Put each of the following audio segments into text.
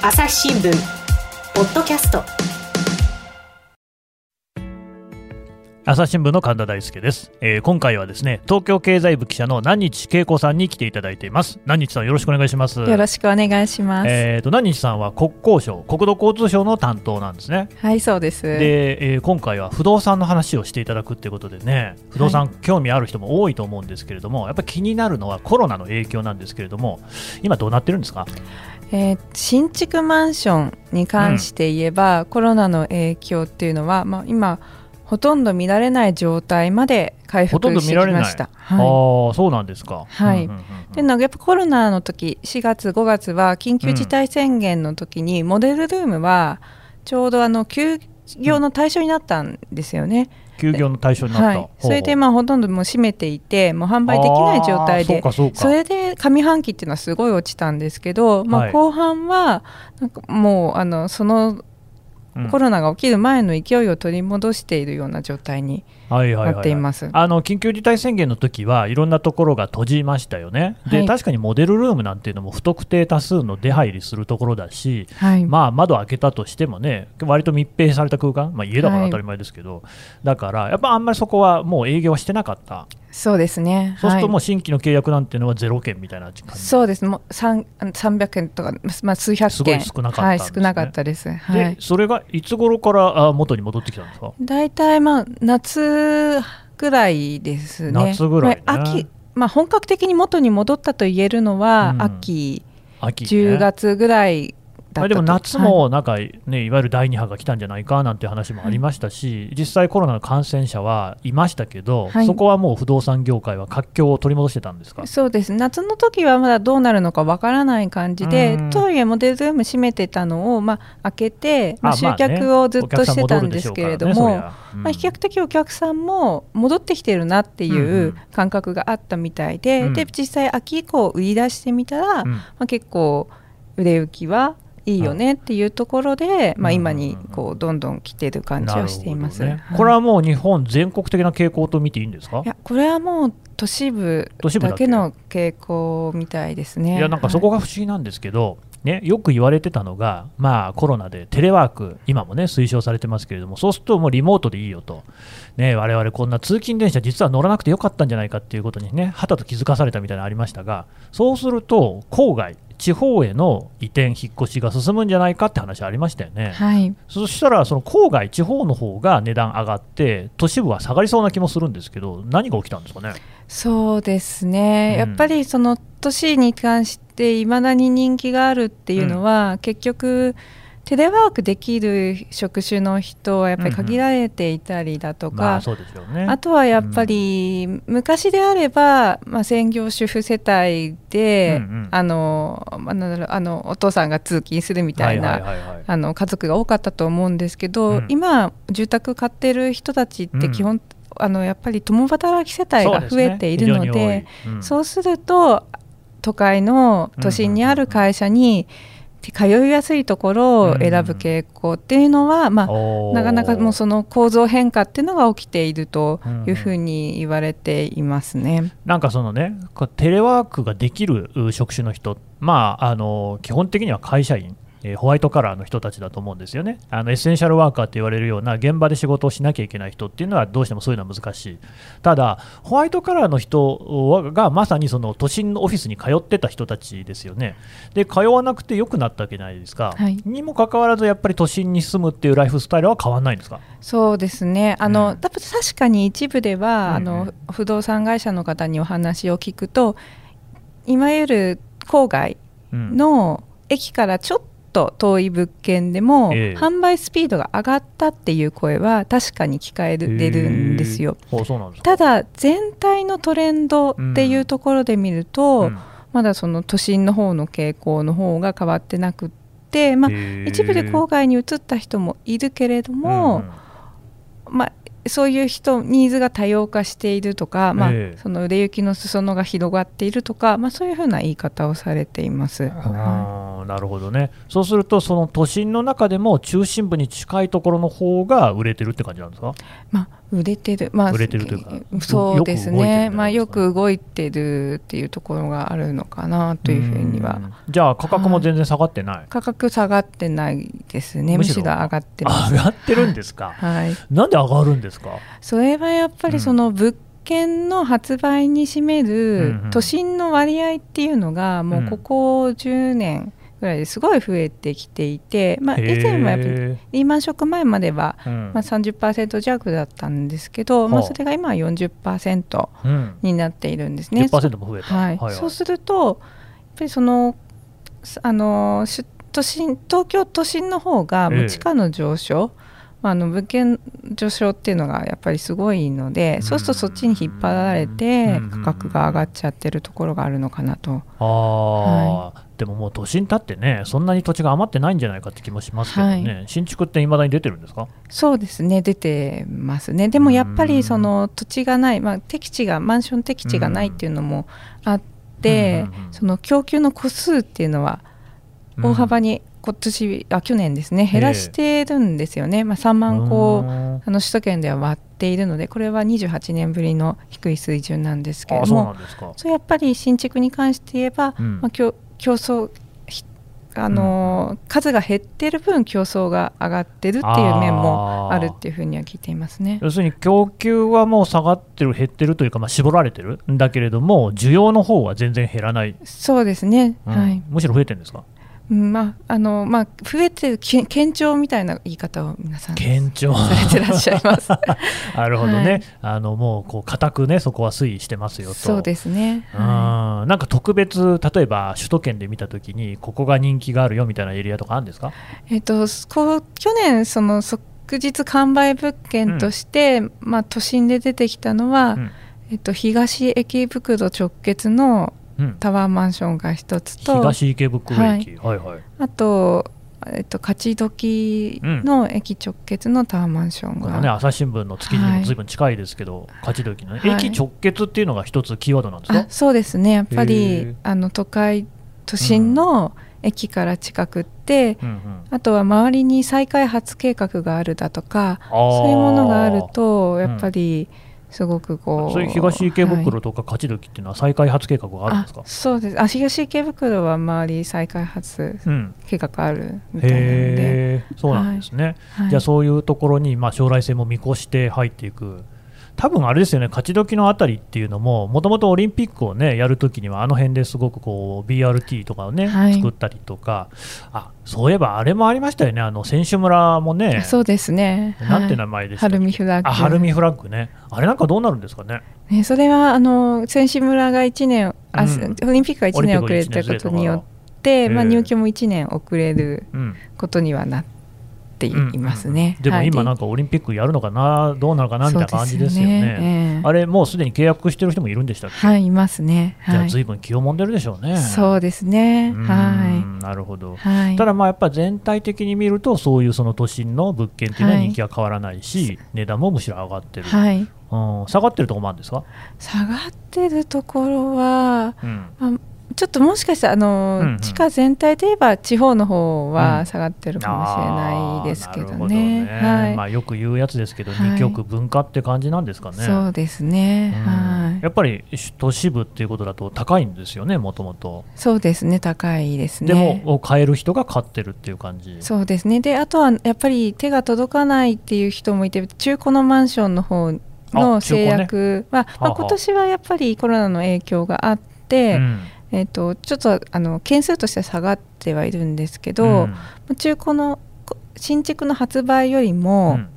朝日新聞ポッドキャスト。朝日新聞の神田大輔です、えー今回はですね東京経済部記者の南日恵子さんに来ていただいています。南日さんよろしくお願いします。よろしくお願いします。えーと南日さんは国交省国土交通省の担当なんですね。はい、そうです。で、えー今回は不動産の話をしていただくっていうことでね不動産興味ある人も多いと思うんですけれども、やっぱり気になるのはコロナの影響なんですけれども今どうなってるんですか？えー新築マンションに関して言えば、コロナの影響っていうのは、まあ、今ほとんど見られない状態まで回復してきました。ああはーそうなんですか。はい。うんうんうんい、でなんかやっぱコロナの時4月5月は緊急事態宣言の時に、モデルルームはちょうどあの休業の対象になったんですよね。休業の対象になった、はい、それでまあほとんどもう閉めていてもう販売できない状態で。かそれで上半期っていうのはすごい落ちたんですけど、まあ、はい後半はなんかもうあのそのうん。コロナが起きる前の勢いを取り戻しているような状態にはいはいはいなっています。あの緊急事態宣言の時はいろんなところが閉じましたよね、ではい。確かにモデルルームなんていうのも不特定多数の出入りするところだし、はい、まあ、窓開けたとしてもね、割と密閉された空間、まあ、家だからはい当たり前ですけど、だからやっぱあんまりそこはもう営業はしてなかった、そうですね。そうするともうはい新規の契約なんていうのはゼロ件みたいな感じ。そうです。もう三300件とか、まあ、数百件。すごい少なかったんはい、ですね。少なかったです。はでい、それがいつ頃からあ元に戻ってきたんですか？大体まあ夏ぐらいですね。夏ぐらいね。まあ秋まあ、本格的に元に戻ったと言えるのは、うん。秋。秋、ね、10月ぐらいでも夏はい。もなんか、ねいわゆる第2波が来たんじゃないかなんていう話もありましたし、実際、コロナの感染者はいましたけど、はい。そこはもう不動産業界は活況を取り戻してたんですか、そうです。夏の時はまだどうなるのかわからない感じで、うん。とはいえモデルルーム閉めてたのを、まあ、開けて、まあ、集客をずっとしてたんですけれども、まあ、比較的お客さんも戻ってきてるなってうんういうん。感覚があったみたいで,、うん。で実際秋以降売り出してみたら、うん。まあ、結構売れ行きはいいよねっていうところで、まあ、今にこうどんどん来てる感じはしています。ね。はい。これはもう日本全国的な傾向と見ていいんですか？いやこれはもう都市部都市部だけ。の傾向みたいですね。いやなんかそこが不思議なんですけど、ね、よく言われてたのが、まあ、コロナでテレワーク、今もね推奨されてますけれども、そうするともうリモートでいいよと、ね、我々こんな通勤電車、実は乗らなくてよかったんじゃないかっていうことにね、はたと気づかされたみたいなのありましたが、そうすると、郊外、地方への移転、引っ越しが進むんじゃないかって話ありましたよね。はい、そしたら、その郊外、地方の方が値段上がって、都市部は下がりそうな気もするんですけど、何が起きたんですかね？そうですね、うんやっぱりその都市に関していまだに人気があるっていうのは、結局テレワークできる職種の人はやっぱり限られていたりだとか、まあ、とはやっぱり、昔であれば、まあ、専業主婦世帯で、うんうん。あのまあなんだろうあのお父さんが通勤するみたいな、家族が多かったと思うんですけど、うん。今住宅買ってる人たちって基本、あのやっぱり共働き世帯が増えているのでそうすると都会の都心にある会社に通いやすいところを選ぶ傾向っていうのは、まあ、おー。なかなかもうその構造変化っていうのが起きているというふうに言われていますね。なんかそのね、テレワークができるう職種の人、まあ、あの基本的には会社員、えーホワイトカラーの人たちだと思うんですよね。あの、エッセンシャルワーカーって言われるような現場で仕事をしなきゃいけない人っていうのは、どうしてもそういうのは難しい、ただ、ホワイトカラーの人がまさにその都心のオフィスに通ってた人たちですよね、で通わなくてよくなったわけじゃないですか、はい。にもかかわらず、やっぱり都心に住むっていうライフスタイルは変わらないんですか？そうですね。あの、うん。多分確かに一部では、あうんうん。の不動産会社の方にお話を聞くといわゆる郊外うん。の駅からちょっと遠い物件でも、ええ。販売スピードが上がったっていう声は確かに聞かれるんですよ。へーただ全体のトレンドっていうところで見ると、うん。まだその都心の方の傾向の方が変わってなくって、まあ、一部で郊外に移った人もいるけれども、まあ、そういう人ニーズが多様化しているとか、まあええ。その売れ行きの裾野が広がっているとか、まあ、そういうふうな言い方をされています。はあーなるほどね、そうすると、その都心の中でも中心部に近いところの方が売れてるって感じなんですか？まあ、売れてる、まあ、売れてるというか。そうですね、かまあ、よく動いてるっていうところがあるのかなというふうには。ん。じゃあ、価格も全然下がってない、価格下がってないですね、むしろ。上がってます。上がってるんですか、はい、なんで上がるんですか、それはやっぱりその物件の発売に占めうんうるん。都心の割合っていうのがもうここ10年ぐらいですごい増えてきていて、まあ、以前はやっぱリーマンショック前まではまあ30%弱だったんですけど、まあ、はあそれが今は40%うん。になっているんですね。10%も増えた、はい。そうするとやっぱりそのすあのし都心東京都心の方が地価の上昇、まあ、あの物件上昇っていうのがやっぱりすごいので、そうするとそっちに引っ張られてうん。価格が上がっちゃってるところがあるのかなと。あー、でももう都心立ってね、そんなに土地が余ってないんじゃないかって気もしますけどね、はい。新築っていまだに出てるんですか？そうですね。出てますね。でもやっぱりその土地がない、まあ、適地がマンション適地がないっていうのもあって、その供給の個数っていうのは大幅に今年、あ去年ですね。減らしてるんですよね、まあ、3万戸あの首都圏では割っているのでこれは28年ぶりの低い水準なんですけれども。それやっぱり新築に関して言えば、うん。まあ、競競争ひあのー数が減ってる分競争が上がってるっていう面もあるっていうふうには聞いていますね。要するに供給はもう下がってる、減ってるというか、まあ、絞られてるんだけれども、需要の方は全然減らない、そうですね、うん。はい。むしろ増えてるんですか、うんまああのまあ、増えてるけ堅調みたいな言い方を皆さんさ堅調。れてらっしゃいます。なるほどね、はい。あのもうこう固くね、そこは推移してますよと。そうですね、うん。はなんか特別、例えば首都圏で見たときに、ここが人気があるよみたいなエリアとかあるんですか？いえっと、こう去年その即日完売物件として、まあ、都心で出てきたのは、うん。えっと、東駅袋直結のうん、タワーマンションが一つと東池袋駅、はい、はいあと、えっと、勝どきの駅直結のタワーマンションが、このね、朝日新聞の月にもずい。ぶん近いですけど、勝どきのね、はい。駅直結っていうのが一つキーワードなんですか？あそうですね。やっぱへりー。あの都会都心の駅から近くって、うんうん。あとは周りに再開発計画があるだとかそういうものがあるとやっぱりすごくこう、そういう東池はい袋とか勝どきっていうのは再開発計画があるんですか？あ、そうです。あ東池袋は周り再開発うん、計画あるみたいなので、へえそうなんですね、はい。じゃあそういうところにまあ将来性も見越して入っていく多分あれですよね勝どきのあたりっていうのももともとオリンピックをねやるときにはあの辺ですごくこう BRT とかをね、はい。作ったりとかあそういえばあれもありましたよねあの選手村もねそうですね。なんて名はい前でしたっけ？晴海フラッグ。あ晴海フラッグね。あれなんかどうなるんですかね？ね、それはあの選手村が1年あ、うん。オリンピックが1年遅れたことによって、まあ、入居も1年遅れるうん。ことにはなっていうんますね。でもはい。今なんかオリンピックやるのかなどうなのかなみたいな感じですよね。ねええ。あれもうすでに契約してる人もいるんでしたっけ、はい、いますね。はい、じゃあ随分気をもんでるでしょうね。そうですね。うんはなるほど。い。はい。ただまあやっぱ全体的に見るとそういうその都心の物件っていうのは人気が変わらないし、値段もむしろ上がってる、はい。うん、下がってるところもあるんですか、下がってるところは、うん。まあちょっともしかしたらあの、うんうん地価全体で言えば地方の方うんは下がってるかもしれないですけどあーなるほね。はい。まあ、よく言うやつですけど、はい二極分化って感じなんですかね。そうですね。うんはいや。っぱり都市部っていうことだと高いんですよね、もともと。そうですね。高いですね。でも、買える人が買ってるっていう感じ。そうですねであとはやっぱり手が届かないっていう人もいて中古のマンションの方の制約は、まあ、はあはあ今年はやっぱりコロナの影響があって、うんえっとちょっとあの件数としては下がってはいるんですけど、うん。中古のこ新築の発売よりも、うん。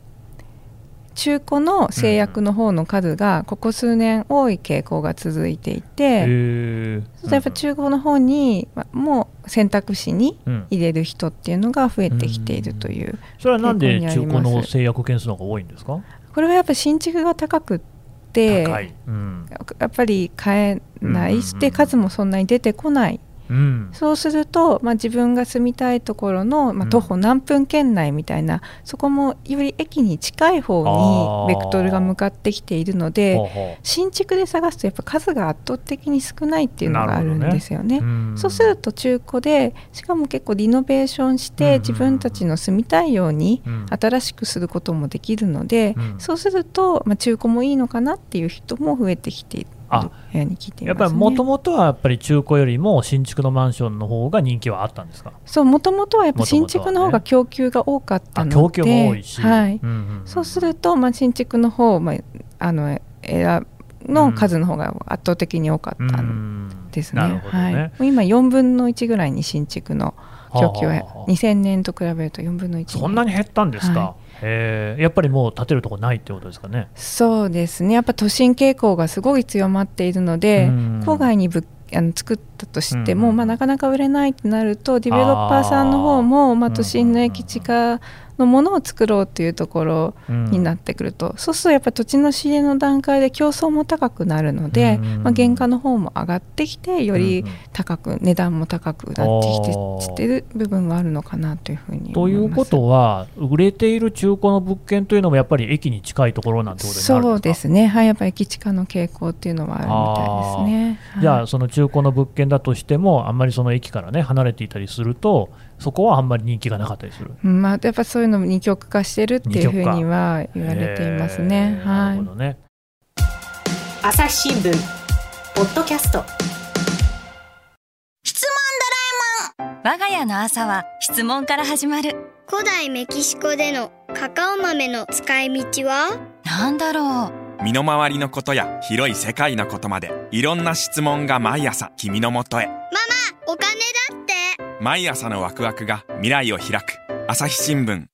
中古の制約の方の数がここ数年多い傾向が続いていて、うするとやっぱ中古の方に、まあもう選択肢にうん。入れる人っていうのが増えてきているという。それはなんで中古の制約件数の方が多いんですか？これはやっぱり新築が高くって。うんやっぱり買えない、うんうんうんで数もそんなに出てこないうん。そうすると、まあ、自分が住みたいところの、まあ、うん。徒歩何分圏内みたいな、そこもより駅に近い方にベクトルが向かってきているので新築で探すとやっぱ数が圧倒的に少ないっていうのがあるんですよね。ううん。そうすると中古でしかも結構リノベーションしうんうん。うんて自分たちの住みたいようにうん。新しくすることもできるので、うん。そうすると、まあ、中古もいいのかなっていう人も増えてきているあように聞いていやっぱりもともとはやっぱり中古よりも新築のマンションの方が人気はあったんですか？そうもともとはやっぱ新築の方が供給が多かったので。あ供給も多いし、はいうんうんうんそうすると、まあ、新築の方、まあ、あの選ぶの数の方が圧倒的に多かったんですね。なるほどね、はい、今4分の1ぐらいに新築の供給ははあはあはあ。2000年と比べると4分の1そんなに減ったんですか、はへえやっぱりもう建てるとこないってことですかね。そうですね。やっぱ都心傾向がすごい強まっているので、うん。郊外にぶあの作ったとしても、うんまあ、なかなか売れないってなるとディベロッパーさんの方もまあ、うん都心の駅地下のものを作ろうというところになっってくると、そうするとやっぱ土地の仕入れの段階で競争も高くなるので、うん。まあ、原価の方も上がってきてより高く、値段も高くなってきてしてる部分はあるのかなというふうにという。ことは売れている中古の物件というのもやっぱり駅に近いところなんてことになるんそうですね、はい、やっぱり駅地下の傾向っていうのはあるみたいですね。はい。じゃあその中古の物件だとしてもあんまりその駅からね離れていたりするとそこはあんまり人気がなかったりする。うんまあ、やっぱそういうのも二極化してるっていうふうには言われていますね。はい。るほどね。朝日新聞ポッドキャスト。我が家の朝は質問から始まる。古代メキシコでのカカオ豆の使い道は？なんだろう。身の回りのことや広い世界のことまでいろんな質問が毎朝君のもとへお金だって。毎朝のワクワクが未来を開く。朝日新聞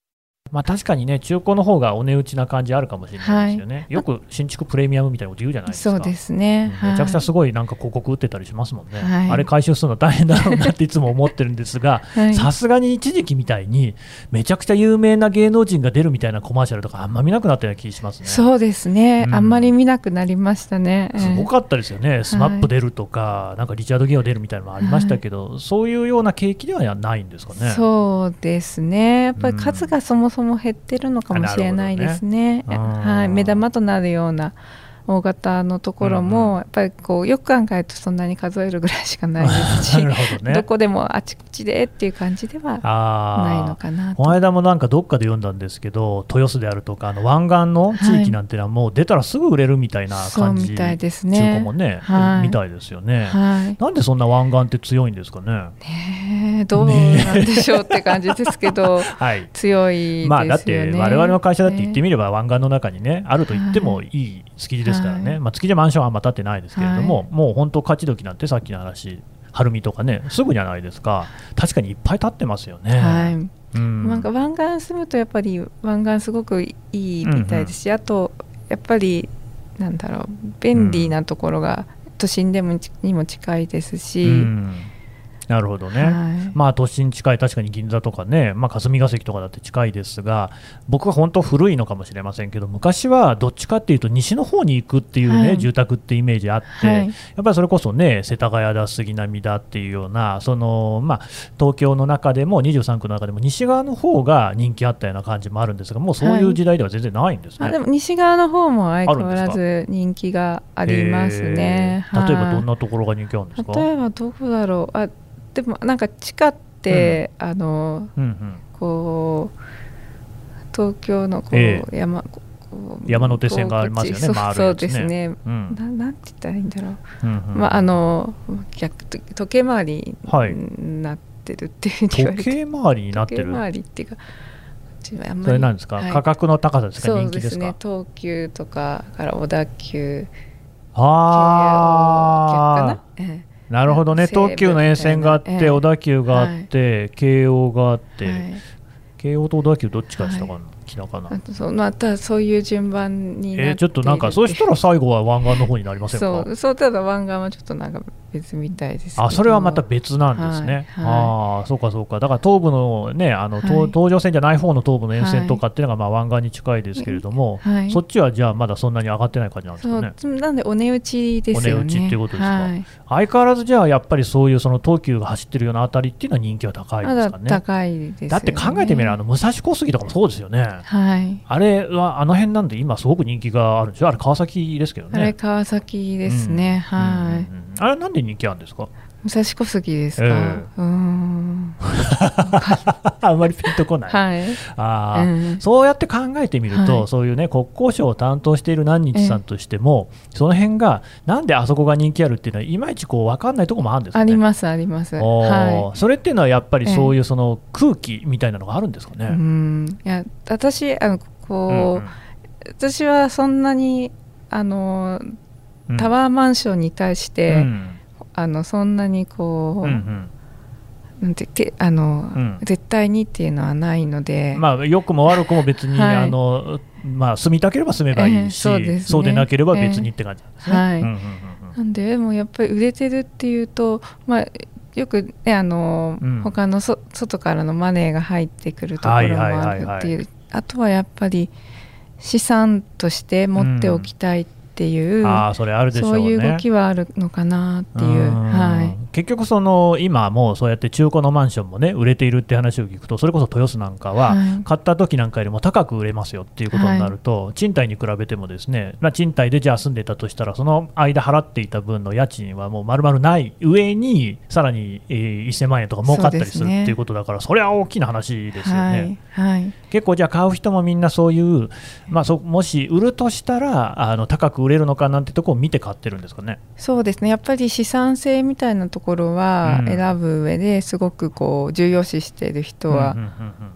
まあ確かにね中古の方がお値打ちな感じあるかもしれないですよね、よく新築プレミアムみたいなこと言うじゃないですか。そうですね。うんめちゃくちゃはすごいなんか広告打ってたりしますもんね、はい。あれ回収するの大変だろうなっていつも思ってるんですがはい。さすがに一時期みたいにめちゃくちゃ有名な芸能人が出るみたいなコマーシャルとかあんま見なくなったような気がしますね。そうですね、うん。あんまり見なくなりましたね。すごかったですよね、スマップ出るとか、なんかリチャード・ゲオ出るみたいなのもありましたけど、そういうような景気ではないんですかね。そうですねやっぱり数がそもそも減ってるのかもしれないですね。ねうんはい、目玉となるような大型のところも、やっぱりこうよく考えるとそんなに数えるぐらいしかないですし、どね。どこでもあちこちでっていう感じではないのあかなこの間もなんかどっかで読んだんですけど、豊洲であるとか、あの湾岸の地域なんてのは、もう出たらすぐ売れるみたいな感じ、そうみたいですね。中古もね、はい。みたいですよね。はい。なんでそんな湾岸って強いんですかね？ねえどうなんでしょうって感じですけど、はい。強いですよね。まあ、だって我々の会社だって言ってみれば湾岸の中にねあると言ってもい。い築地ですからね、はい。まあ、築地マンションはあんま建ってないですけれども、はい。もう本当勝ち時なんてさっきの話晴海とかねすぐじゃないですか。確かにいっぱい建ってますよね。はい、うん。なんか湾岸住むとやっぱり湾岸すごくいいみたいですし、あとやっぱりなんだろう便利なところが都心でもちにも近いですし、うんなるほどね、はい。まあ都心近い、確かに銀座とかね、まあ、霞が関とかだって近いですが、僕は本当古いのかもしれませんけど、昔はどっちかっていうと、西の方に行くっていうね、はい。住宅ってイメージあって、はい。やっぱりそれこそね、世田谷だ、杉並だっていうような、そのまあ、東京の中でも、23区の中でも、西側の方が人気あったような感じもあるんですが、もうそういう時代では全然ないんですね。あでも西側の方も相変わらず人気がありますね。例えばはい。どんなところが人気あるんですか、例えばどこだろう。あでもなんか地下って、あのうんうん。こう東京のこう、え山こう山手線がありますよね。こう回るそうですね。うん。ななんて言ったらいいんだろう。うんうん。まああの逆と時計回りはいになってるっていうふうに言われて、時計回りになってる。時計回りっていうかちょあんまりそれなんですか、はい。価格の高さですか、そう人気ですね。東急とかから小田急あ京逆かな、えあ、なるほどね、東急の沿線があって、ええ。小田急があって、京王があって、えはい。京王と小田急どっちかでしたかな、きたかな。あとそうまたそういう順番になっているえーちょっとなんかそうしたら最後は湾岸の方になりませんか？そうそうただ湾岸はちょっとなんか別みたいですあそれはまた別なんですね、はいはああそうかそうか。だから東部のねあの、東はい。東上線じゃない方の東部の沿線とかっていうのがまあ湾岸に近いですけれども、はい。そっちはじゃあまだそんなに上がってない感じなんですそかね？うなんでお値打ちですよね。お値打ちっていうことですか？はい、相変わらずじゃあやっぱりそういうその東急が走ってるようなあたりっていうのは人気は高いですかね？高いですよね。だって考えてみればあの武蔵小杉とかもそうですよねはい。あれはあの辺なんで今すごく人気があるんでしょ？あれ川崎ですけどね。あれ川崎ですね、うん。はい、うんうんうん。あれなんで人気あるんですか？武蔵小杉ですか、ええ。うーん あんまりピンとこない、はい。あー。うん。そうやって考えてみると、はい。そういうね国交省を担当している何日さんとしても、その辺がなんであそこが人気あるっていうのはいまいちこう分かんないところもあるんですかね。ありますあります。はそれっていうのはやっぱりええそういうその空気みたいなのがあるんですかい、うね。ん。いや私あのこう、私はそんなにあのうん。タワーマンションに対して、うん。あのそんなにこう、うんうんなんててあの、うん。絶対にっていうのはないので、まあ、良くも悪くも別に、はい。あのまあ、住みたければ住めばいいし、ええそうですね。そうでなければ別にって感じなんですね。はいうんうんうんなんでもうやっぱり売れてるっていうと、まあ、よく、ね、あの、うん。他のそ外からのマネーが入ってくるところもあるっていうあとはやっぱり資産として持っておきたいっていう、ああそれあるでしょうね。そういう動きはあるのかなっていう。うん。はい結局その今もうそうやって中古のマンションもね売れているって話を聞くとそれこそ豊洲なんかははい。買った時なんかよりも高く売れますよっていうことになると、賃貸に比べてもですね、まあ、賃貸でじゃあ住んでたとしたらその間払っていた分の家賃はもう丸々ない上にさらに、えー1000万円とか儲かったりするっていうことだからそれは大きな話ですよね。はい。はい結構じゃあ買う人もみんなそういう、まあ、そもし売るとしたらあの高く売れるのかなんてところを見て買ってるんですかね。そうですね。やっぱり資産性みたいなところはうん。選ぶ上ですごくこう重要視している人は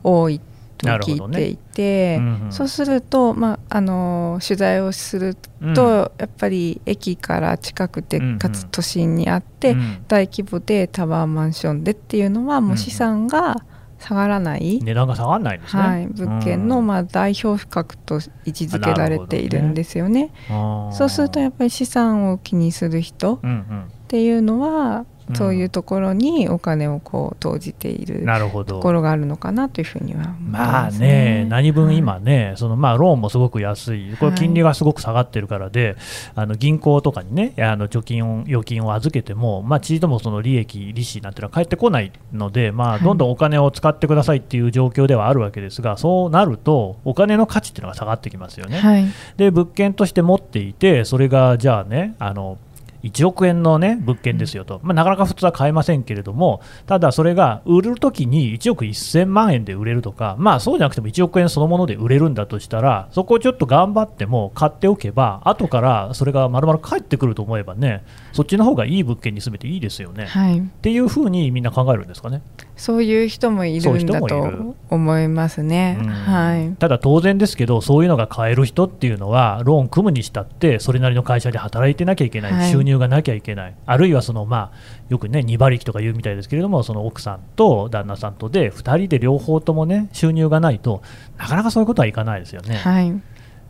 多いと聞いていて、うんうんそうすると、まあ、あの取材をするうん。と、やっぱり駅から近くて、かつ都心にあって、うん。大規模でタワーマンションでっていうのはもう資産が下がらない、値段が下がらないんですね。はい、物件のうん。まあ代表格と位置づけられているんですよね。あー。そうするとやっぱり資産を気にする人うんっていうのは、うんそういうところにお金をこう投じていうん、るところがあるのかなというふうにはまますあね、ね。何分はい今ね、そのまあローンもすごく安い、これ、はい金利がすごく下がってるからで、あの銀行とかにね、あの貯金を、預金を預けても、まあ、ちりともその利益、利子なんていうのは返ってこないので、まあ、はい。どんどんお金を使ってくださいっていう状況ではあるわけですが、そうなると、お金の価値っていうのが下がってきますよね。はい。で物件として持っていて、それがじゃあね、あの1億円の、ね、物件ですよと、まあ、なかなか普通は買えませんけれども、ただそれが売るときに1億1000万円で売れるとか、まあ、そうじゃなくても1億円そのもので売れるんだとしたら、そこをちょっと頑張っても買っておけば、後からそれがまるまる返ってくると思えばね、そっちの方がいい物件に住めていいですよね。はい、っていうふうにみんな考えるんですかね。そういう人もいるんだと思いますね。うん。はい、ただ当然ですけど、そういうのが買える人っていうのは、ローン組むにしたって、それなりの会社で働いてなきゃいけない、はい。収入がなきゃいけない、あるいはその、まあ、よくね、2馬力とか言うみたいですけれども、その奥さんと旦那さんとで、2人で両方ともね、収入がないと、なかなかそういうことはいかないですよね。はい、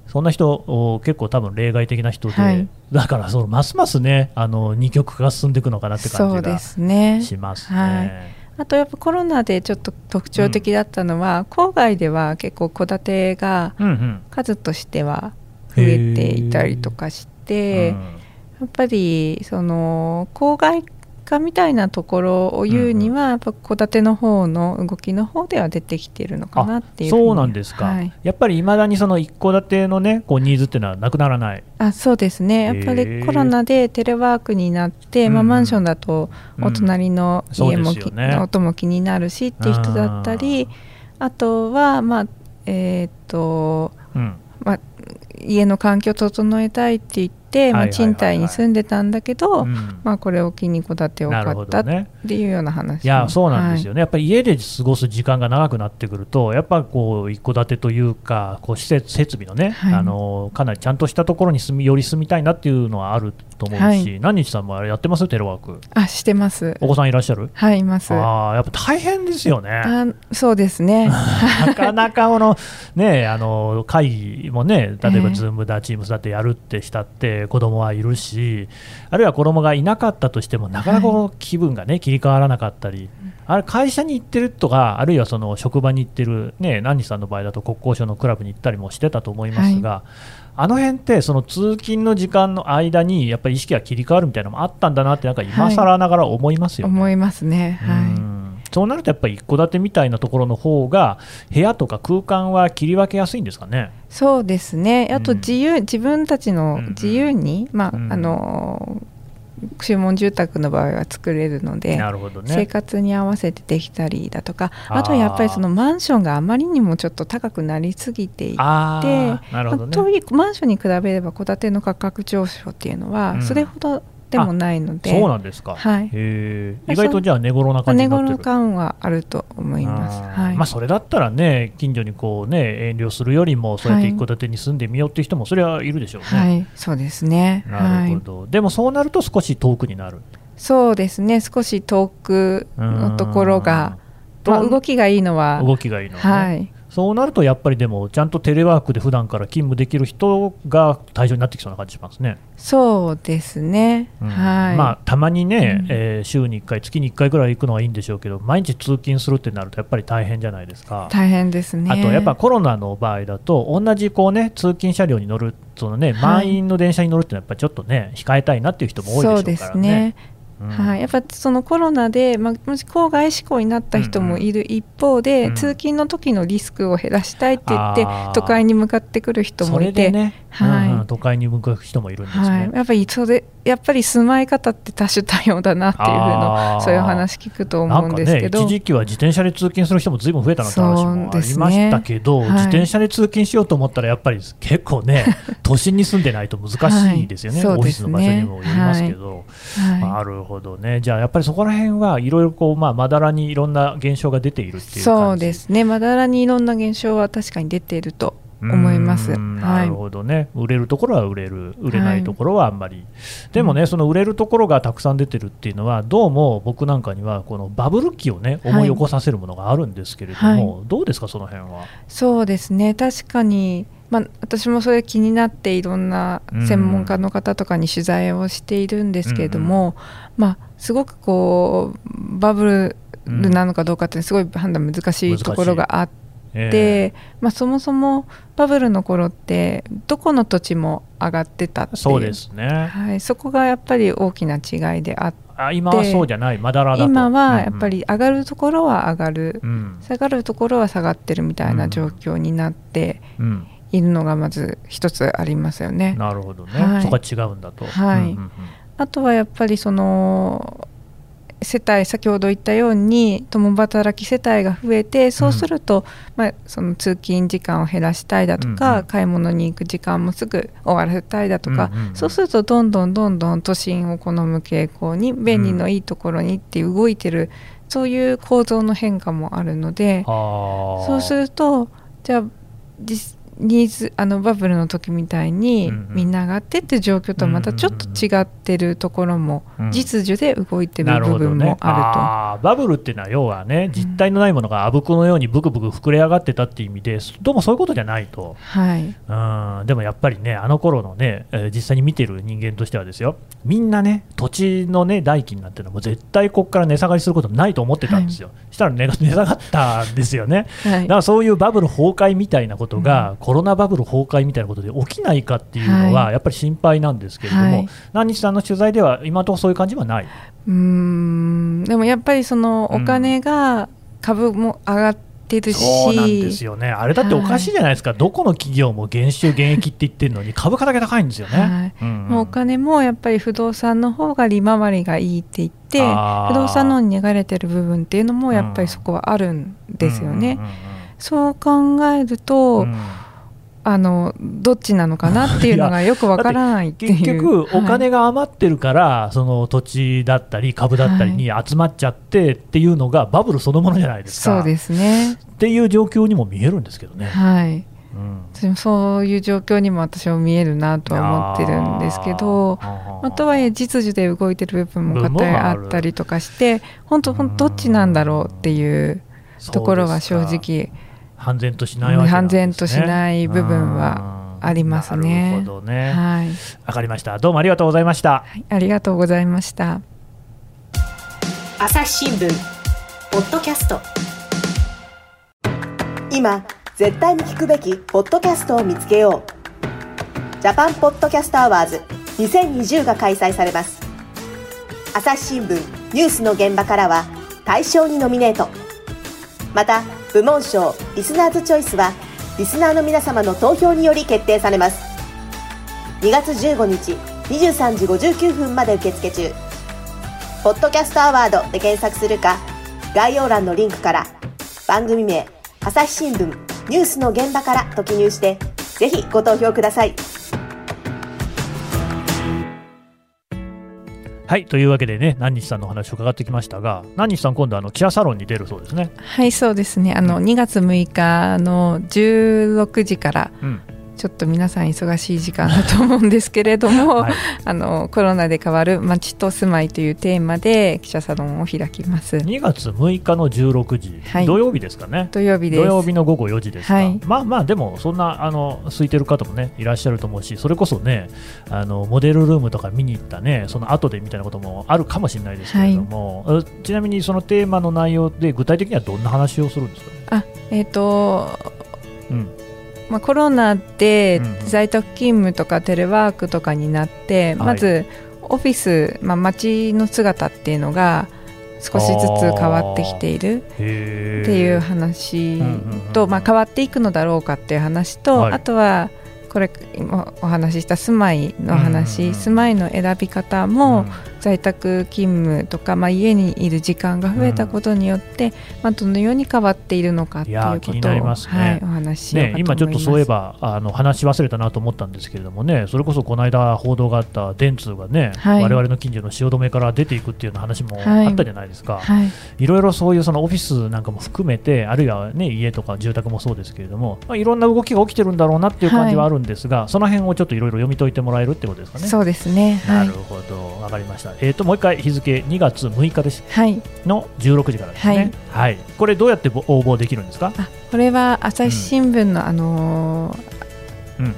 そんな人、お結構多分例外的な人で、はい。だからそのますますね、あの二極化が進んでいくのかなって感じがそうですね。しますね。はいあとやっぱコロナでちょっと特徴的だったのは、郊外では結構戸建てがうんうん。数としては増えていたりとかして、うん。やっぱりその郊外化みたいなところを言うには、やっぱ戸建ての方の動きの方では出てきてるのかなっていうそうなんですか、はい、やっぱりいまだにその一戸建てのねこうニーズっていうのはなくならない、あそうですね。やっぱりコロナでテレワークになって、まあ、うん。マンションだとお隣の家もうですよね。音も気になるしっていう人だったりあとはまあえっ、とうん。まあ、家の環境を整えたいって言って、まあ、はいはいはいはい。賃貸に住んでたんだけど、うん。まあ、これを機に戸建てを買ったっ。ていうような話。いやそうなんですよね、やっぱり家で過ごす時間が長くなってくると、やっぱこう一戸建てというか、こう施設設備のね、はい。あのかなりちゃんとしたところに住みより住みたいなっていうのはあると思うし、はい。何日さんもあれやってます？テレワーク、あしてます。お子さんいらっしゃる？はいいます。ああやっぱ大変ですよね。あそうですね。なかなかこの、ね、あの会議もね、例えばええ。Zoom だ、Teams だってやるってしたって、子供はいるし、あるいは子供がいなかったとしても、なかなか気分がね、切り替わらなかったり、あれ会社に行ってるとか、あるいはその職場に行ってる、ね、何日さんの場合だと国交省のクラブに行ったりもしてたと思いますが、あの辺って、その通勤の時間の間に、やっぱり意識が切り替わるみたいなのもあったんだなって、なんか今更ながら思いますよね。思いますね。うはい。んそうなるとやっぱり一戸建てみたいなところの方が部屋とか空間は切り分けやすいんですかね？そうですね。あとうん。自由、自分たちのうんうん。自由に、まあうん。あの注文住宅の場合は作れるので、なるほど生ね。活に合わせてできたりだとかあとはやっぱりそのマンションがあまりにもちょっと高くなりすぎていてああ、なるほどね。まあマンションに比べれば戸建ての価格上昇っていうのうはん。それほどでもないので、そうなんですか。はい意外とじゃあ寝頃な感じ寝になってる。頃感はあると思います。はいまあそれだったらね近所にこうね遠慮するよりもそうやって一戸建てに住んでみようっていう人もそれはいるでしょうね。はい、そうですね。なるはい、ほど、でもそうなると少し遠くになる。そうですね。少し遠くのところが、うんまあ、動きがいいのは、動きがいいのはね、はい、そうなるとやっぱりでもちゃんとテレワークで普段から勤務できる人が対象になってきそうな感じしますね。そうですね。うんはい。まあ、たまにね、うんえー週に1回、月に1回ぐらい行くのはいいんでしょうけど、毎日通勤するってなると、やっぱり大変じゃないですか。大変ですね。あとやっぱコロナの場合だと、同じこう、ね、通勤車両に乗る、そのね、はい満員の電車に乗るってのは、やっぱりちょっとね、控えたいなっていう人も多いでしょうそうからね。ですね。うん。はい、やっぱそのコロナで、まあ、もし郊外志向になった人もいる一方で、うん。通勤の時のリスクを減らしたいって言って、あー。都会に向かってくる人そもいて、ね、はい。うんうん。都会に向かう人もいるんですね。はい、やっぱりそれやっぱり住まい方って多種多様だなっていうふうあー。のそういう話聞くと思うんですけど、一時期は自転車で通勤する人もずいぶん増えたなんて話もありましたけど、ね。はい。自転車で通勤しようと思ったら、やっぱり結構ね、都心に住んでないと難しいですよね、はい。オフィスの場所にもよりますけど、はなるほどね、じゃあやっぱりそこら辺はいろいろこう、まあ、まだらにいろんな現象が出ているってい、いうそうですね。まだらにいろんな現象は確かに出ていると思います。ない。るほどね、売れるところは売れる、売れないところはあんまり、でもね、その売れるところがたくさん出てるっていうのは、どうも僕なんかには、このバブル期をね、思い起こさせるものがあるんですけれども、どうですか、その辺は？そうですね。確かに、まあ、私もそれ気になっていろんな専門家の方とかに取材をしているんですけれども、まあ、すごくこうバブルなのかどうかってすごい判断難しいところがあって。えでまあ、そもそもバブルの頃ってどこの土地も上がってたっていう。そうですね、はい、そこがやっぱり大きな違いであって。あ今はそうじゃない、まだらだと。今はやっぱり上がるところは上がる、うん。うん、下がるところは下がってるみたいな状況になってうんうんいるのがまず一つありますよね。なるほどね、はい。そこは違うんだと。はい。うんうんうん。あとはやっぱりその世帯先ほど言ったように共働き世帯が増えてそうすると、まあ、その通勤時間を減らしたいだとか、うんうん。買い物に行く時間もすぐ終わらせたいだとか、うんうんうん。そうするとどんどんどんどん都心を好む傾向に便利のいいところにって動いてる、そういう構造の変化もあるのでそうするとじゃあ実ニーズあのバブルの時みたいにうんうん。みんな上がってって状況とはまたちょっと違ってるところもうん実需で動いてる部分もああーバブルっていうのは要はね実体のないものがあぶくのようにブクブク膨れ上がってたっていう意味でどうもそういうことじゃないと。ると。はい。うん。でもやっぱりねあの頃のね、えー実際に見てる人間としてはですよ。みんなね土地のね代金なんてのはもう絶対ここから値下がりすることないと思ってたんですよ、したら値が値下がったんですよね。はい。だからそういうバブル崩壊みたいなことが、コロナバブル崩壊みたいなことで起きないかっていうのは、はい。やっぱり心配なんですけれども、はい。何日さんの取材では今のところそういう感じはない？うーん。でもやっぱりそのお金が株も上がってるし、そうなんですよね、あれだっておかしいじゃないですか、どこの企業も減収減益って言ってるのに、株価だけ高いんですよね。はい。うんうん。もうお金もやっぱり不動産の方が利回りがいいって言って不動産の方に流れてる部分っていうのもやっぱりそこはあるんですよね。うんうんうんうん。そう考えると、うんあのどっちなのかなっていうのがよくわからないっていう。結局、お金が余ってるから、その土地だったり株だったりに集まっちゃってっていうのがバブルそのものじゃないですか。そうですね。っていう状況にも見えるんですけどね。はい。うん。そういう状況にも私は見えるなとは思ってるんですけどあとはいえ実需で動いてる部分も部分も片あったりとかして本当本当どっちなんだろうっていうところは正直判然としないわけなんですね判然としない部分はありますねなるほどね。わ、はい、かりました。どうもありがとうございました。はい、ありがとうございました。朝日新聞ポッドキャスト今絶対に聞くべきポッドキャストを見つけようジャパンポッドキャストアワーズ2020が開催されます朝日新聞ニュースの現場からは大賞にノミネートまた部門賞リスナーズチョイスはリスナーの皆様の投票により決定されます。2月15日23時59分まで受付中。ポッドキャストアワードで検索するか概要欄のリンクから番組名朝日新聞ニュースの現場からと記入してぜひご投票ください。はい、というわけでね、何日さんのお話を伺ってきましたが、何日さん、今度あの記者サロンに出るそうですね。はい、そうですね。あの2月6日の16時からうん、ちょっと皆さん忙しい時間だと思うんですけれども、はい、あのコロナで変わる街と住まいというテーマで記者サロンを開きます。2月6日の16時、はい土曜日ですかね。土曜日です。土曜日の午後4時ですか、はいまあまあでもそんなあの空いてる方もねいらっしゃると思うしそれこそねあのモデルルームとか見に行ったねその後でみたいなこともあるかもしれないですけれども、えちなみにそのテーマの内容で具体的にはどんな話をするんですかね、あ、えっ、と。うんまあ、コロナでうんうん。在宅勤務とかテレワークとかになって、まずオフィス、まあ、街の姿っていうのが少しずつ変わってきているっていう話うんうんうんと、まあ、変わっていくのだろうかっていう話と、はい。あとはこれ今お話しした住まいの話、うんうんうん住まいの選び方も、在宅勤務とか、まあ、家にいる時間が増えたことによって、まあ、どのように変わっているのかっていうことを、なりますねはい、お話。今ちょっとそういえばあの話し忘れたなと思ったんですけれどもねそれこそこの間報道があった電通がね、はい我々の近所の汐留から出ていくっていうような話もはいあったじゃないですか、はいいろいろそういうそのオフィスなんかも含めて、あるいは、ね、家とか住宅もそうですけれども、まあ、いろんな動きが起きてるんだろうなっていう感じはあるんですが、その辺をちょっといろいろ読み解いてもらえるってことですかね。そうですね。はないる。ほど、わかりました。えっ、と、もう一回日付2月6日ですはい。の16時からですね。はい。これどうやってぼ応募できるんですか？あ、これは朝日新聞の、あのーうん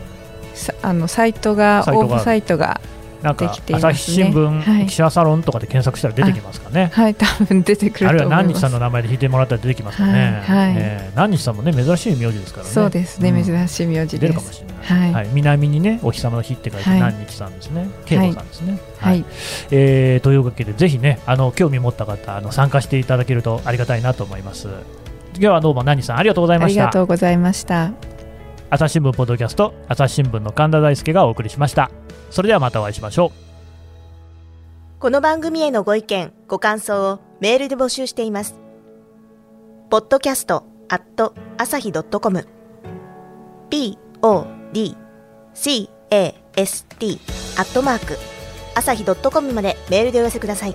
さあのサイトが応募サイトがなんか朝日新聞、はい記者サロンとかで検索したら出てきますかね。はい多分出てくるあるいは。何日さんの名前で引いてもらったら出てきますかね。はいはいね何日さんもね珍しい名字ですからね。そうですね、うん珍しい名字出です。るかもしれない。はい南にね、お日様の日って書いてはい何日さんですね。慶吾さんですね。はい、えーというわけで、ぜひね、あの興味持った方、あの参加していただけるとありがたいなと思います。今日はどうも何さんありがとうございありました。がとうございました。朝日新聞ポッドキャスト、朝日新聞の神田大輔がお送りしました。それではまたお会いしましょう。この番組へのご意見ご感想をメールで募集しています podcast at 朝日 .com podcast アットマーク朝日 .com までメールでお寄せください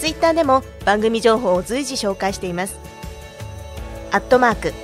ツイッターでも番組情報を随時紹介していますアットマーク